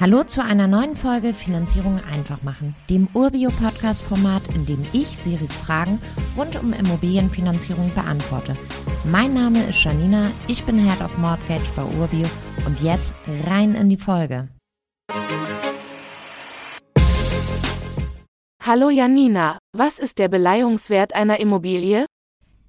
Hallo zu einer neuen Folge Finanzierung einfach machen, dem Urbio-Podcast-Format, in dem ich Siris Fragen rund um Immobilienfinanzierung beantworte. Mein Name ist Janina, ich bin Head of Mortgage bei Urbio und jetzt rein in die Folge. Hallo Janina, was ist der Beleihungswert einer Immobilie?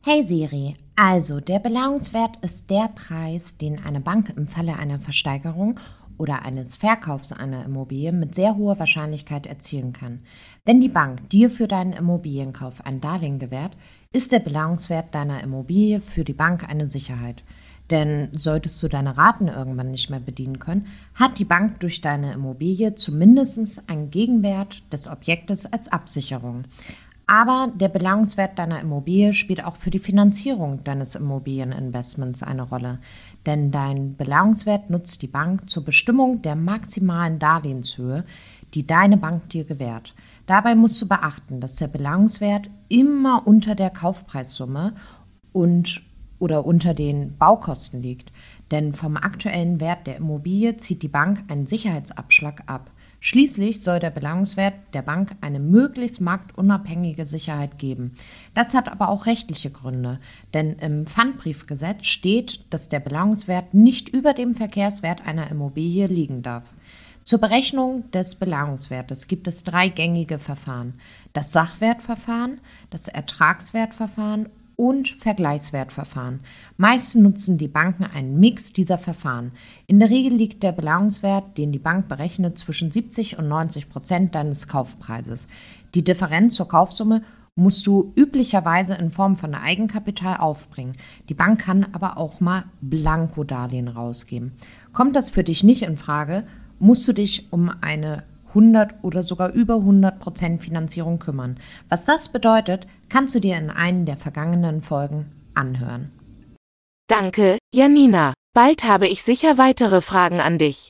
Hey Siri, also der Beleihungswert ist der Preis, den eine Bank im Falle einer Versteigerung oder eines Verkaufs einer Immobilie mit sehr hoher Wahrscheinlichkeit erzielen kann. Wenn die Bank dir für deinen Immobilienkauf ein Darlehen gewährt, ist der Belangungswert deiner Immobilie für die Bank eine Sicherheit. Denn solltest du deine Raten irgendwann nicht mehr bedienen können, hat die Bank durch deine Immobilie zumindest einen Gegenwert des Objektes als Absicherung. Aber der Belangungswert deiner Immobilie spielt auch für die Finanzierung deines Immobilieninvestments eine Rolle denn dein Belangungswert nutzt die Bank zur Bestimmung der maximalen Darlehenshöhe, die deine Bank dir gewährt. Dabei musst du beachten, dass der Belangungswert immer unter der Kaufpreissumme und oder unter den Baukosten liegt, denn vom aktuellen Wert der Immobilie zieht die Bank einen Sicherheitsabschlag ab. Schließlich soll der Belangungswert der Bank eine möglichst marktunabhängige Sicherheit geben. Das hat aber auch rechtliche Gründe, denn im Pfandbriefgesetz steht, dass der Belangungswert nicht über dem Verkehrswert einer Immobilie liegen darf. Zur Berechnung des Belangungswertes gibt es drei gängige Verfahren. Das Sachwertverfahren, das Ertragswertverfahren und Vergleichswertverfahren. Meist nutzen die Banken einen Mix dieser Verfahren. In der Regel liegt der Belangungswert, den die Bank berechnet, zwischen 70 und 90 Prozent deines Kaufpreises. Die Differenz zur Kaufsumme musst du üblicherweise in Form von Eigenkapital aufbringen. Die Bank kann aber auch mal Blankodarlehen rausgeben. Kommt das für dich nicht in Frage, musst du dich um eine 100 oder sogar über 100 Prozent Finanzierung kümmern. Was das bedeutet, kannst du dir in einen der vergangenen Folgen anhören. Danke, Janina. Bald habe ich sicher weitere Fragen an dich.